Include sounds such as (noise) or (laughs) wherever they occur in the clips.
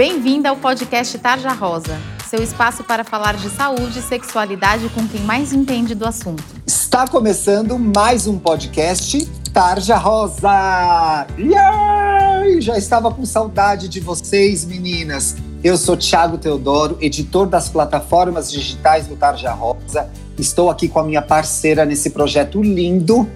Bem-vinda ao podcast Tarja Rosa, seu espaço para falar de saúde e sexualidade com quem mais entende do assunto. Está começando mais um podcast Tarja Rosa! Yay! Já estava com saudade de vocês, meninas. Eu sou Thiago Teodoro, editor das plataformas digitais do Tarja Rosa. Estou aqui com a minha parceira nesse projeto lindo,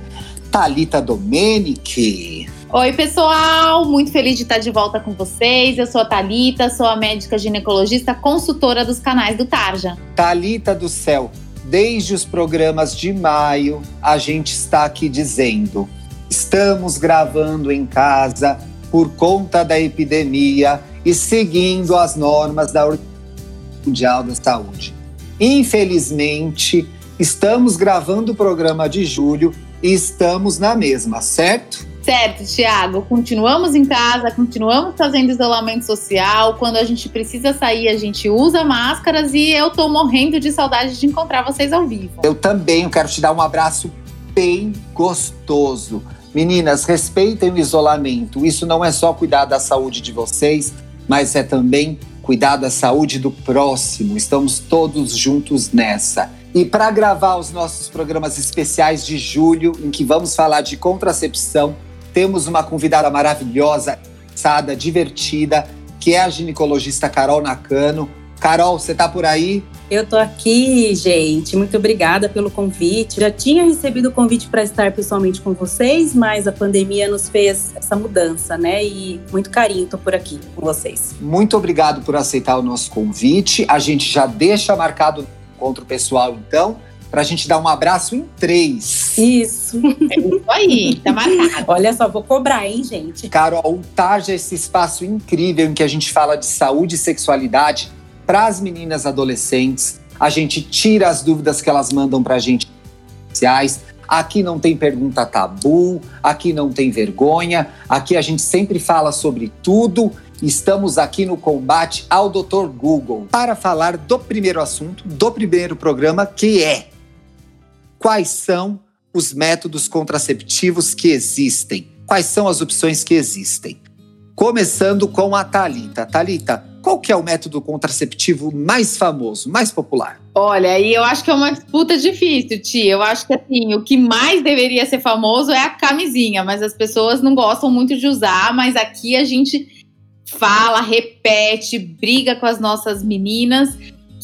Talita Domenici. Oi, pessoal! Muito feliz de estar de volta com vocês. Eu sou a Talita, sou a médica ginecologista consultora dos canais do Tarja. Talita do céu, desde os programas de maio, a gente está aqui dizendo: estamos gravando em casa por conta da epidemia e seguindo as normas da Organização Mundial da Saúde. Infelizmente, estamos gravando o programa de julho e estamos na mesma, certo? Certo, Tiago. Continuamos em casa, continuamos fazendo isolamento social. Quando a gente precisa sair, a gente usa máscaras e eu tô morrendo de saudade de encontrar vocês ao vivo. Eu também quero te dar um abraço bem gostoso. Meninas, respeitem o isolamento. Isso não é só cuidar da saúde de vocês, mas é também cuidar da saúde do próximo. Estamos todos juntos nessa. E para gravar os nossos programas especiais de julho, em que vamos falar de contracepção, temos uma convidada maravilhosa, sada, divertida, que é a ginecologista Carol Nakano. Carol, você está por aí? Eu tô aqui, gente. Muito obrigada pelo convite. Já tinha recebido o convite para estar pessoalmente com vocês, mas a pandemia nos fez essa mudança, né? E muito carinho, tô por aqui com vocês. Muito obrigado por aceitar o nosso convite. A gente já deixa marcado o encontro pessoal, então, para a gente dar um abraço em três. Isso. É isso aí, tá marcado. Olha só, vou cobrar, hein, gente? Carol, o Tarja é esse espaço incrível em que a gente fala de saúde e sexualidade para as meninas adolescentes. A gente tira as dúvidas que elas mandam para a gente sociais. Aqui não tem pergunta tabu, aqui não tem vergonha, aqui a gente sempre fala sobre tudo. Estamos aqui no combate ao Dr. Google para falar do primeiro assunto, do primeiro programa, que é quais são os métodos contraceptivos que existem, quais são as opções que existem. Começando com a Talita. Talita, qual que é o método contraceptivo mais famoso, mais popular? Olha, e eu acho que é uma disputa difícil, Tia. Eu acho que assim, o que mais deveria ser famoso é a camisinha, mas as pessoas não gostam muito de usar, mas aqui a gente fala, repete, briga com as nossas meninas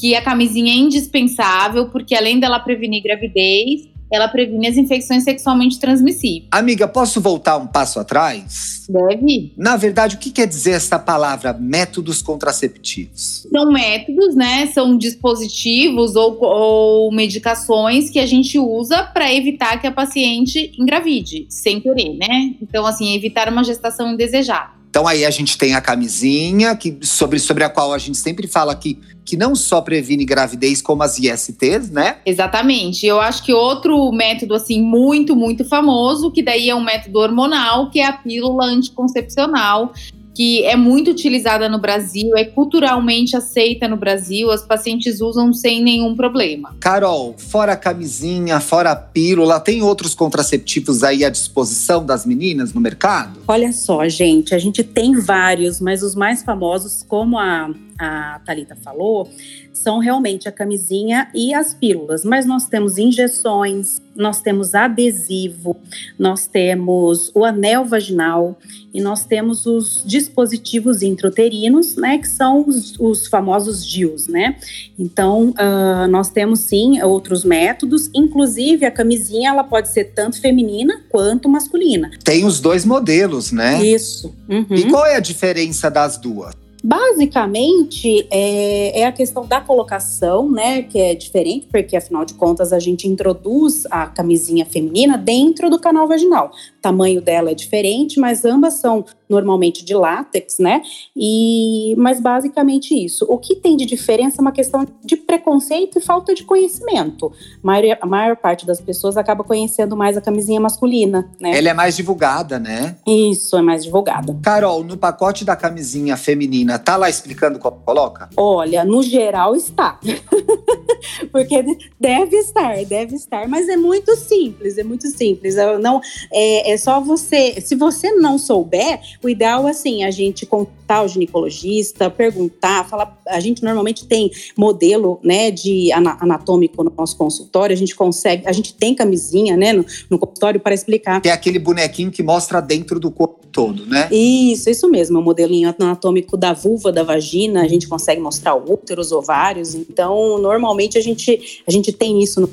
que a camisinha é indispensável, porque além dela prevenir gravidez, ela previne as infecções sexualmente transmissíveis. Amiga, posso voltar um passo atrás? Deve. Na verdade, o que quer dizer essa palavra métodos contraceptivos? São métodos, né? São dispositivos ou, ou medicações que a gente usa para evitar que a paciente engravide, sem querer, né? Então, assim, evitar uma gestação indesejada. Então aí a gente tem a camisinha, que, sobre, sobre a qual a gente sempre fala que, que não só previne gravidez, como as ISTs, né? Exatamente. Eu acho que outro método, assim, muito, muito famoso, que daí é um método hormonal, que é a pílula anticoncepcional, que é muito utilizada no Brasil, é culturalmente aceita no Brasil, as pacientes usam sem nenhum problema. Carol, fora a camisinha, fora a pílula, tem outros contraceptivos aí à disposição das meninas no mercado? Olha só, gente, a gente tem vários, mas os mais famosos, como a, a Thalita falou, são realmente a camisinha e as pílulas. Mas nós temos injeções, nós temos adesivo, nós temos o anel vaginal e nós temos os dispositivos intrauterinos, né, que são os, os famosos DIUs, né? Então, uh, nós temos sim outros métodos, inclusive a camisinha ela pode ser tanto feminina quanto masculina. Tem os dois modelos, né? Isso. Uhum. E qual é a diferença das duas? Basicamente, é, é, a questão da colocação, né, que é diferente, porque afinal de contas a gente introduz a camisinha feminina dentro do canal vaginal. O tamanho dela é diferente, mas ambas são normalmente de látex, né? E, mas basicamente isso. O que tem de diferença é uma questão de preconceito e falta de conhecimento. A maior, a maior parte das pessoas acaba conhecendo mais a camisinha masculina, né? Ela é mais divulgada, né? Isso, é mais divulgada. Carol, no pacote da camisinha feminina, tá lá explicando como coloca? Olha, no geral está. (laughs) Porque deve estar, deve estar, mas é muito simples, é muito simples. Não, é, é só você. Se você não souber, o ideal é assim, a gente contar o ginecologista, perguntar, falar. A gente normalmente tem modelo né, de anatômico no nosso consultório, a gente consegue, a gente tem camisinha né, no, no consultório para explicar. É aquele bonequinho que mostra dentro do corpo todo, né? Isso, isso mesmo, o modelinho anatômico da vulva, da vagina, a gente consegue mostrar o útero, os ovários. Então, normalmente a gente, a gente tem isso no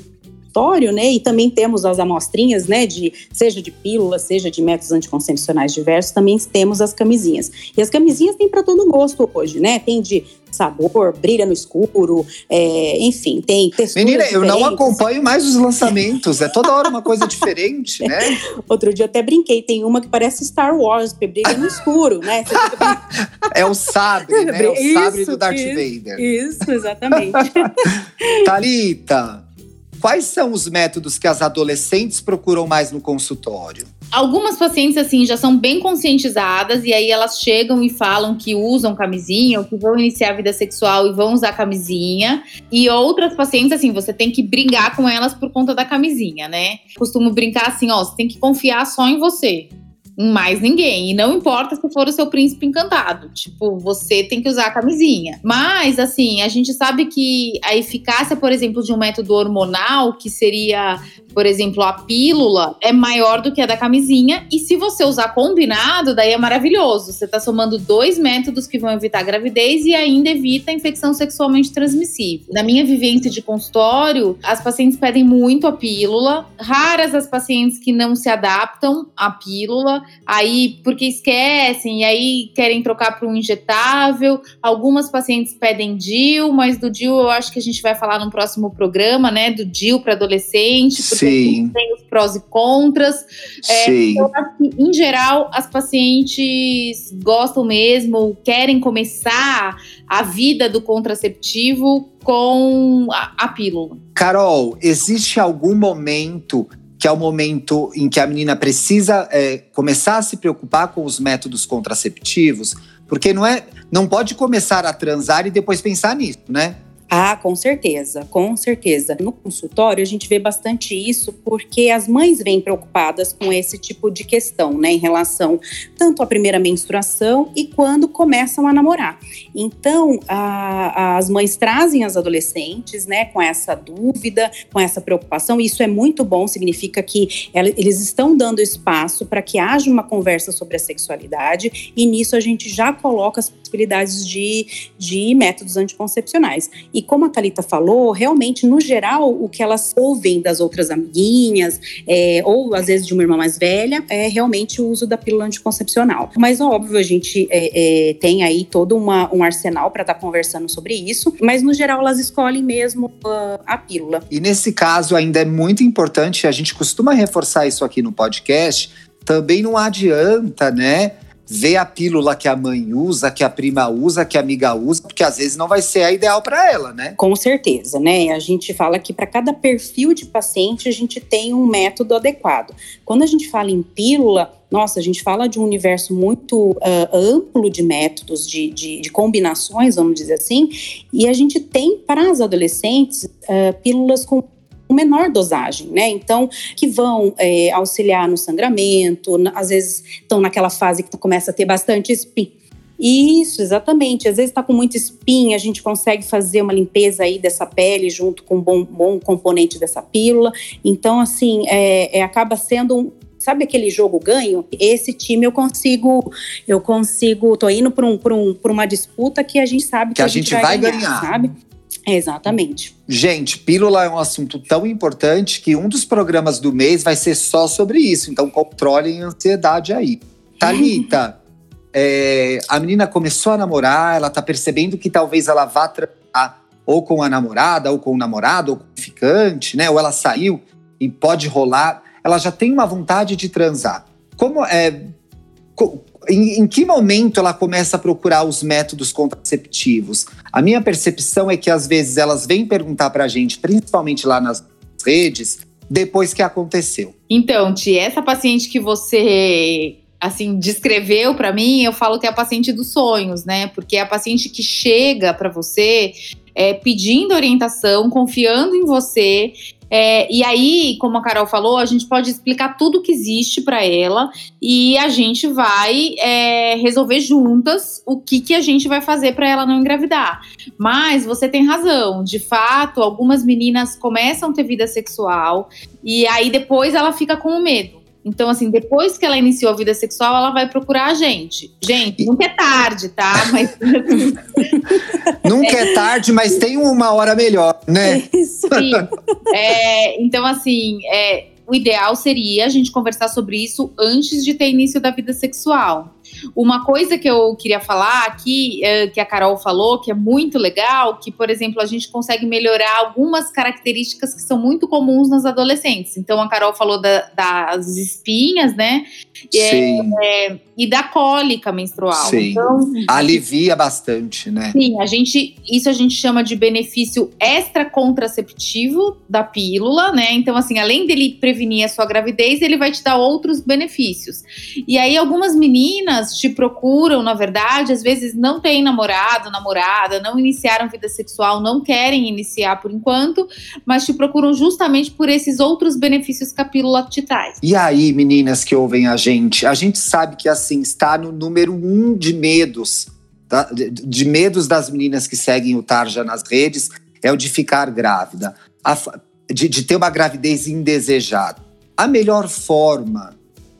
consultório, né? E também temos as amostrinhas, né? De seja de pílula, seja de métodos anticoncepcionais diversos, também temos as camisinhas. E as camisinhas tem para todo gosto hoje, né? Tem de sabor, brilha no escuro, é, enfim, tem texturas Menina, eu não acompanho mais os lançamentos, é toda hora uma coisa diferente, né? (laughs) Outro dia até brinquei, tem uma que parece Star Wars, porque brilha no escuro, né? é o sabre, né? É o sabre isso, do Darth isso, Vader. Isso, exatamente. (laughs) Talita, Quais são os métodos que as adolescentes procuram mais no consultório? Algumas pacientes, assim, já são bem conscientizadas e aí elas chegam e falam que usam camisinha ou que vão iniciar a vida sexual e vão usar camisinha. E outras pacientes, assim, você tem que brigar com elas por conta da camisinha, né? Costumo brincar assim, ó, você tem que confiar só em você mais ninguém. E não importa se for o seu príncipe encantado. Tipo, você tem que usar a camisinha. Mas, assim, a gente sabe que a eficácia, por exemplo, de um método hormonal, que seria por exemplo, a pílula é maior do que a da camisinha. E se você usar combinado, daí é maravilhoso. Você está somando dois métodos que vão evitar a gravidez e ainda evita a infecção sexualmente transmissível. Na minha vivência de consultório, as pacientes pedem muito a pílula. Raras as pacientes que não se adaptam à pílula, aí porque esquecem e aí querem trocar para um injetável. Algumas pacientes pedem DIL, mas do DIL eu acho que a gente vai falar no próximo programa, né? Do DIL para adolescente. Sim Sim. tem os prós e contras. É, Sim. Então, assim, em geral, as pacientes gostam mesmo, querem começar a vida do contraceptivo com a, a pílula. Carol, existe algum momento que é o momento em que a menina precisa é, começar a se preocupar com os métodos contraceptivos, porque não é, não pode começar a transar e depois pensar nisso, né? Ah, com certeza, com certeza. No consultório a gente vê bastante isso porque as mães vêm preocupadas com esse tipo de questão, né, em relação tanto à primeira menstruação e quando começam a namorar. Então, a, as mães trazem as adolescentes, né, com essa dúvida, com essa preocupação. Isso é muito bom, significa que ela, eles estão dando espaço para que haja uma conversa sobre a sexualidade e nisso a gente já coloca as possibilidades de, de métodos anticoncepcionais. E como a Thalita falou, realmente, no geral, o que elas ouvem das outras amiguinhas, é, ou às vezes de uma irmã mais velha, é realmente o uso da pílula anticoncepcional. Mas, óbvio, a gente é, é, tem aí todo uma, um arsenal para estar tá conversando sobre isso, mas no geral elas escolhem mesmo uh, a pílula. E nesse caso, ainda é muito importante, a gente costuma reforçar isso aqui no podcast, também não adianta, né? Ver a pílula que a mãe usa, que a prima usa, que a amiga usa, porque às vezes não vai ser a ideal para ela, né? Com certeza, né? A gente fala que para cada perfil de paciente a gente tem um método adequado. Quando a gente fala em pílula, nossa, a gente fala de um universo muito uh, amplo de métodos, de, de, de, combinações, vamos dizer assim, e a gente tem para as adolescentes uh, pílulas com menor dosagem, né? Então, que vão é, auxiliar no sangramento, às vezes estão naquela fase que começa a ter bastante espinha. Isso, exatamente. Às vezes está com muita espinha, a gente consegue fazer uma limpeza aí dessa pele junto com um bom, bom componente dessa pílula. Então, assim, é, é, acaba sendo um, sabe aquele jogo ganho? Esse time eu consigo, eu consigo, tô indo para um, um, uma disputa que a gente sabe que, que a, gente, gente vai, vai ganhar, ganhar, sabe? Exatamente. Gente, pílula é um assunto tão importante que um dos programas do mês vai ser só sobre isso. Então, controlem a ansiedade aí. Thalita, (laughs) é, a menina começou a namorar, ela tá percebendo que talvez ela vá tratar ou com a namorada, ou com o namorado, ou com o ficante, né? Ou ela saiu e pode rolar. Ela já tem uma vontade de transar. Como é. Em, em, que momento ela começa a procurar os métodos contraceptivos? A minha percepção é que às vezes elas vêm perguntar para a gente, principalmente lá nas redes, depois que aconteceu. Então, Ti, essa paciente que você assim descreveu para mim, eu falo que é a paciente dos sonhos, né? Porque é a paciente que chega para você é, pedindo orientação, confiando em você é, e aí, como a Carol falou, a gente pode explicar tudo que existe para ela e a gente vai é, resolver juntas o que, que a gente vai fazer para ela não engravidar. Mas você tem razão, de fato, algumas meninas começam a ter vida sexual e aí depois ela fica com o medo. Então, assim, depois que ela iniciou a vida sexual, ela vai procurar a gente. Gente, nunca é tarde, tá? (laughs) Mas. nunca é tarde, mas tem uma hora melhor, né? Isso. (laughs) Sim. É, então, assim, é, o ideal seria a gente conversar sobre isso antes de ter início da vida sexual. Uma coisa que eu queria falar aqui, é, que a Carol falou, que é muito legal, que, por exemplo, a gente consegue melhorar algumas características que são muito comuns nas adolescentes. Então, a Carol falou da, das espinhas, né? Sim. É, e da cólica menstrual. Sim. Então, Alivia bastante, né? Sim, a gente, isso a gente chama de benefício extra contraceptivo da pílula, né? Então, assim, além dele prevenir a sua gravidez, ele vai te dar outros benefícios. E aí, algumas meninas te procuram, na verdade, às vezes não têm namorado, namorada, não iniciaram vida sexual, não querem iniciar por enquanto, mas te procuram justamente por esses outros benefícios que a pílula te traz. E aí, meninas que ouvem a gente, a gente sabe que assim está no número um de medos, tá? de, de medos das meninas que seguem o Tarja nas redes, é o de ficar grávida, a, de, de ter uma gravidez indesejada. A melhor forma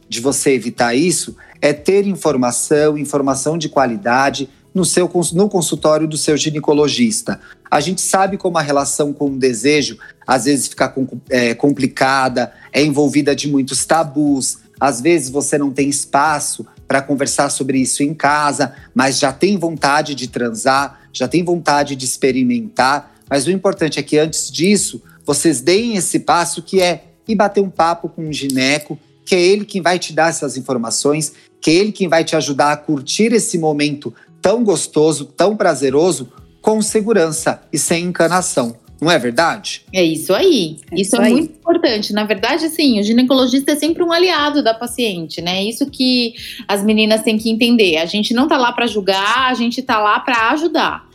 de você evitar isso é ter informação, informação de qualidade no, seu, no consultório do seu ginecologista. A gente sabe como a relação com o desejo às vezes fica é, complicada, é envolvida de muitos tabus, às vezes você não tem espaço para conversar sobre isso em casa, mas já tem vontade de transar, já tem vontade de experimentar. Mas o importante é que antes disso, vocês deem esse passo que é ir bater um papo com um gineco, que é ele quem vai te dar essas informações que ele quem vai te ajudar a curtir esse momento tão gostoso, tão prazeroso, com segurança e sem encanação. Não é verdade? É isso aí. É isso, isso é aí. muito importante. Na verdade, sim, o ginecologista é sempre um aliado da paciente, né? Isso que as meninas têm que entender. A gente não tá lá para julgar, a gente tá lá para ajudar.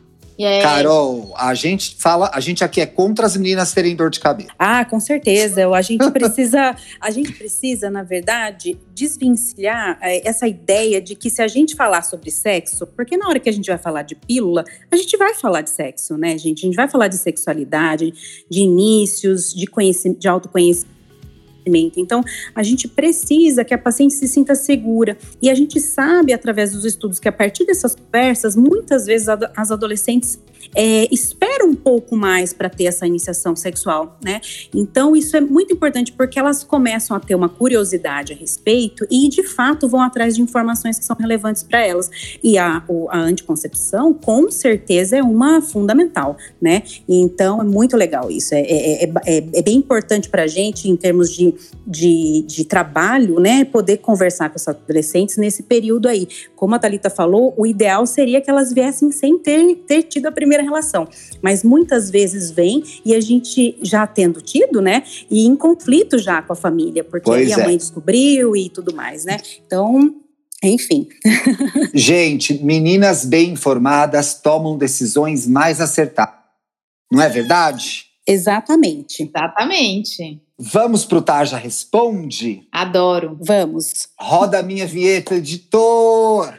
Carol, a gente fala, a gente aqui é contra as meninas terem dor de cabeça. Ah, com certeza. A gente precisa, a gente precisa, na verdade, desvencilhar é, essa ideia de que se a gente falar sobre sexo, porque na hora que a gente vai falar de pílula, a gente vai falar de sexo, né, gente? A gente vai falar de sexualidade, de inícios, de, de autoconhecimento então, a gente precisa que a paciente se sinta segura. E a gente sabe, através dos estudos, que a partir dessas conversas, muitas vezes as adolescentes é, espera um pouco mais para ter essa iniciação sexual, né? Então, isso é muito importante porque elas começam a ter uma curiosidade a respeito e, de fato, vão atrás de informações que são relevantes para elas. E a, a anticoncepção, com certeza, é uma fundamental, né? Então, é muito legal isso. É, é, é, é, é bem importante para a gente, em termos de, de, de trabalho, né? Poder conversar com essas adolescentes nesse período aí. Como a Thalita falou, o ideal seria que elas viessem sem ter, ter tido a primeira relação. Mas muitas vezes vem e a gente já tendo tido, né? E em conflito já com a família, porque aí a é. mãe descobriu e tudo mais, né? Então, enfim. (laughs) gente, meninas bem informadas tomam decisões mais acertadas. Não é verdade? Exatamente. Exatamente. Vamos pro Tarja Responde? Adoro. Vamos. Roda a minha vinheta, editor!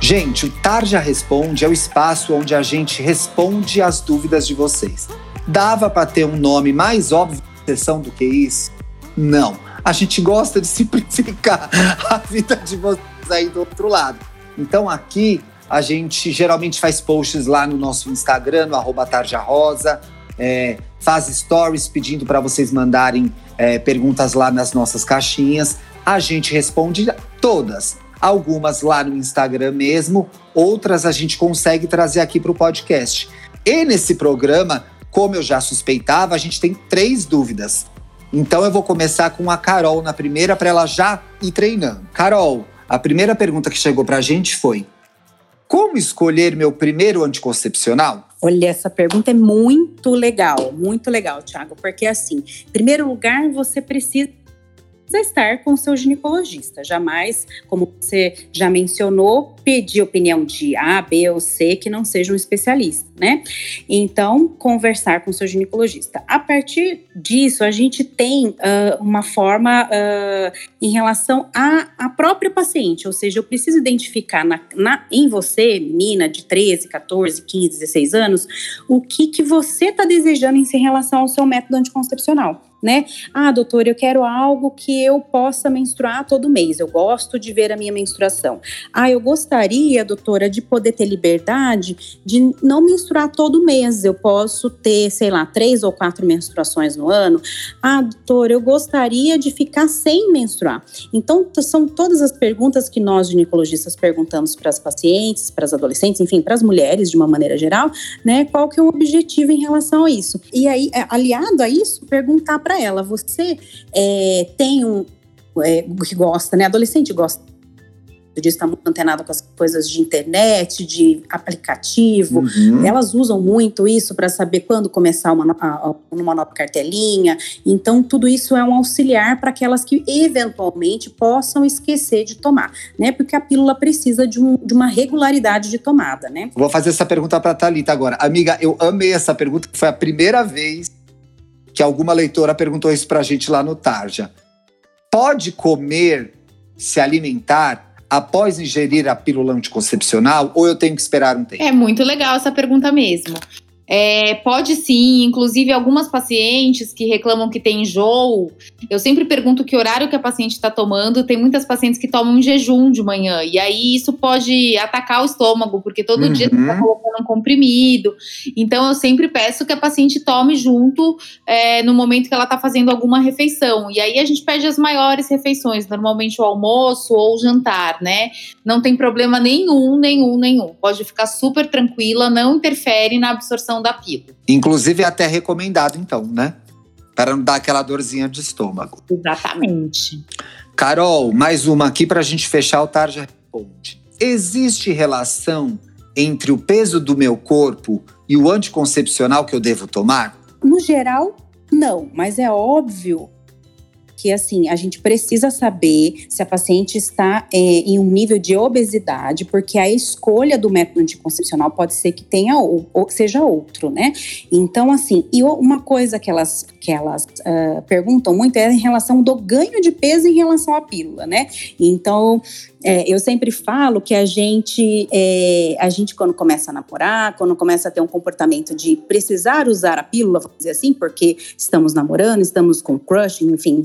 Gente, o Tarja Responde é o espaço onde a gente responde as dúvidas de vocês. Dava para ter um nome mais óbvio de sessão do que isso? Não. A gente gosta de (laughs) simplificar a vida de vocês aí do outro lado. Então aqui a gente geralmente faz posts lá no nosso Instagram, no Tarja Rosa, é, faz stories pedindo para vocês mandarem é, perguntas lá nas nossas caixinhas. A gente responde todas algumas lá no Instagram mesmo, outras a gente consegue trazer aqui para o podcast. E nesse programa, como eu já suspeitava, a gente tem três dúvidas. Então eu vou começar com a Carol na primeira para ela já ir treinando. Carol, a primeira pergunta que chegou para a gente foi: Como escolher meu primeiro anticoncepcional? Olha, essa pergunta é muito legal, muito legal, Thiago, porque assim, em primeiro lugar, você precisa estar com o seu ginecologista. Jamais, como você já mencionou, pedir opinião de A, B ou C que não seja um especialista, né? Então, conversar com o seu ginecologista. A partir disso, a gente tem uh, uma forma uh, em relação à, à própria paciente, ou seja, eu preciso identificar na, na, em você, menina de 13, 14, 15, 16 anos, o que, que você está desejando em relação ao seu método anticoncepcional né? Ah, doutor, eu quero algo que eu possa menstruar todo mês. Eu gosto de ver a minha menstruação. Ah, eu gostaria, doutora, de poder ter liberdade de não menstruar todo mês. Eu posso ter, sei lá, três ou quatro menstruações no ano. Ah, doutor, eu gostaria de ficar sem menstruar. Então, são todas as perguntas que nós ginecologistas perguntamos para as pacientes, para as adolescentes, enfim, para as mulheres de uma maneira geral, né? Qual que é o objetivo em relação a isso? E aí, é, aliado a isso, perguntar para para ela: você é, tem um. É, que gosta, né? Adolescente gosta disso, está muito antenado com as coisas de internet, de aplicativo. Uhum. Elas usam muito isso para saber quando começar uma, uma nova cartelinha. Então, tudo isso é um auxiliar para aquelas que eventualmente possam esquecer de tomar, né? Porque a pílula precisa de, um, de uma regularidade de tomada, né? Vou fazer essa pergunta para a Thalita agora. Amiga, eu amei essa pergunta, que foi a primeira vez que alguma leitora perguntou isso para a gente lá no Tarja. Pode comer, se alimentar após ingerir a pílula anticoncepcional ou eu tenho que esperar um tempo? É muito legal essa pergunta mesmo. É, pode sim, inclusive algumas pacientes que reclamam que tem enjoo, eu sempre pergunto que horário que a paciente está tomando. Tem muitas pacientes que tomam em jejum de manhã, e aí isso pode atacar o estômago, porque todo uhum. dia você está colocando um comprimido. Então eu sempre peço que a paciente tome junto é, no momento que ela está fazendo alguma refeição. E aí a gente pede as maiores refeições, normalmente o almoço ou o jantar, né? Não tem problema nenhum, nenhum, nenhum. Pode ficar super tranquila, não interfere na absorção da pílula. Inclusive é até recomendado, então, né? Para não dar aquela dorzinha de estômago. Exatamente. Carol, mais uma aqui para a gente fechar o Tarja Responde. Existe relação entre o peso do meu corpo e o anticoncepcional que eu devo tomar? No geral, não, mas é óbvio que assim a gente precisa saber se a paciente está é, em um nível de obesidade, porque a escolha do método anticoncepcional pode ser que tenha ou, ou seja outro, né? Então assim, e uma coisa que elas que elas uh, perguntam muito é em relação do ganho de peso em relação à pílula, né? Então é, eu sempre falo que a gente, é, a gente quando começa a namorar, quando começa a ter um comportamento de precisar usar a pílula, vamos dizer assim, porque estamos namorando, estamos com crush, enfim,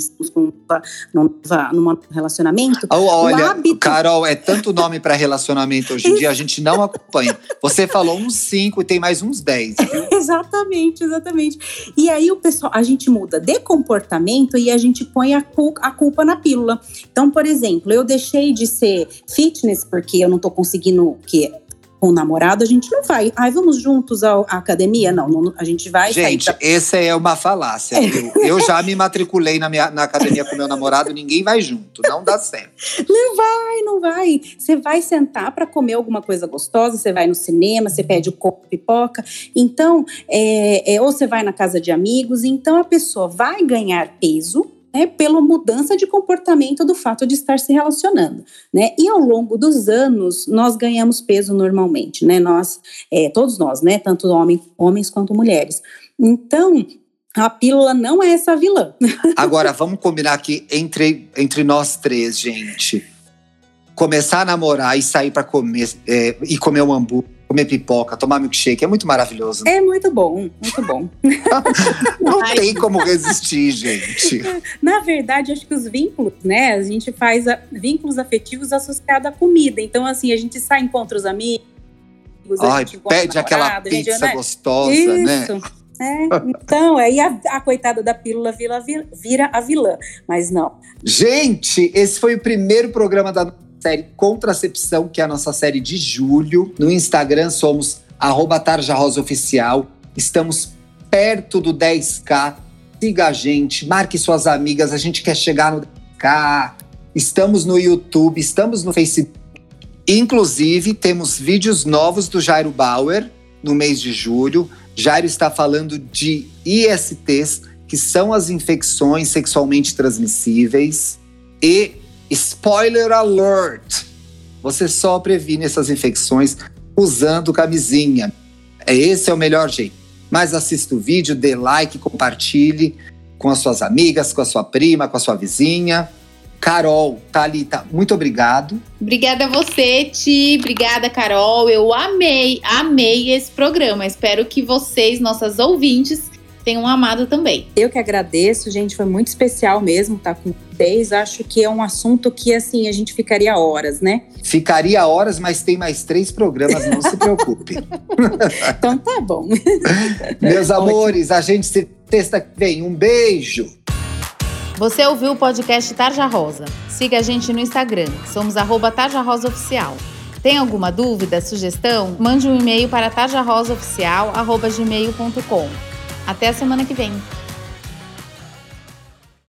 num, num relacionamento. Oh, olha, hábito... Carol, é tanto nome para relacionamento hoje em dia, a gente não acompanha. Você falou uns cinco e tem mais uns dez. (laughs) exatamente, exatamente. E aí o pessoal, a gente muda de comportamento e a gente põe a, a culpa na pílula. Então, por exemplo, eu deixei de ser fitness porque eu não tô conseguindo que com o namorado, a gente não vai. Ai, vamos juntos à, academia? Não, não, a gente vai. Gente, pra... essa é uma falácia. Eu, eu já me matriculei na, minha, na academia com meu namorado, ninguém vai junto, não dá certo. Não vai, não vai. Você vai sentar para comer alguma coisa gostosa, você vai no cinema, você pede o copo pipoca. Então, é, é, ou você vai na casa de amigos. Então, a pessoa vai ganhar peso né, pela mudança de comportamento do fato de estar se relacionando, né? E ao longo dos anos nós ganhamos peso normalmente, né? Nós, é, todos nós, né? Tanto homem, homens quanto mulheres. Então a pílula não é essa vilã. (laughs) Agora vamos combinar aqui entre entre nós três, gente. Começar a namorar e sair para comer é, e comer um hambúrguer comer pipoca, tomar milkshake, é muito maravilhoso. É muito bom, muito bom. (laughs) Não tem como resistir, gente. Na verdade, acho que os vínculos, né? A gente faz a, vínculos afetivos associados à comida. Então, assim, a gente sai, encontra os amigos. Ai, pede aquela pizza gente, né? gostosa, né? Isso. né? É, então, aí a, a, coitada da pílula vira, vira a vilã, mas não. Gente, esse foi o primeiro programa da série Contracepção, que é a nossa série de julho. No Instagram somos arroba Oficial. Estamos perto do 10k. Siga a gente, marque suas amigas. A gente quer chegar no 10k. Estamos no YouTube, estamos no Facebook. Inclusive, temos vídeos novos do Jairo Bauer no mês de julho. Jairo está falando de ISTs que são as infecções sexualmente transmissíveis. E spoiler alert! Você só previne essas infecções usando camisinha. Esse é o melhor jeito. Mas assista o vídeo, dê like, compartilhe com as suas amigas, com a sua prima, com a sua vizinha. Carol, Thalita, muito obrigado. Obrigada a você, Ti. Obrigada, Carol. Eu amei, amei esse programa. Espero que vocês, nossas ouvintes, tenham amado também. Eu que agradeço, gente. Foi muito especial mesmo estar com Acho que é um assunto que, assim, a gente ficaria horas, né? Ficaria horas, mas tem mais três programas, não se preocupe. (laughs) então tá bom. Meus amores, a gente se testa que vem. Um beijo. Você ouviu o podcast Tarja Rosa? Siga a gente no Instagram, somos arroba Tarja Rosa Oficial. Tem alguma dúvida, sugestão? Mande um e-mail para tarjarosaoficial.gmail.com. Até a semana que vem!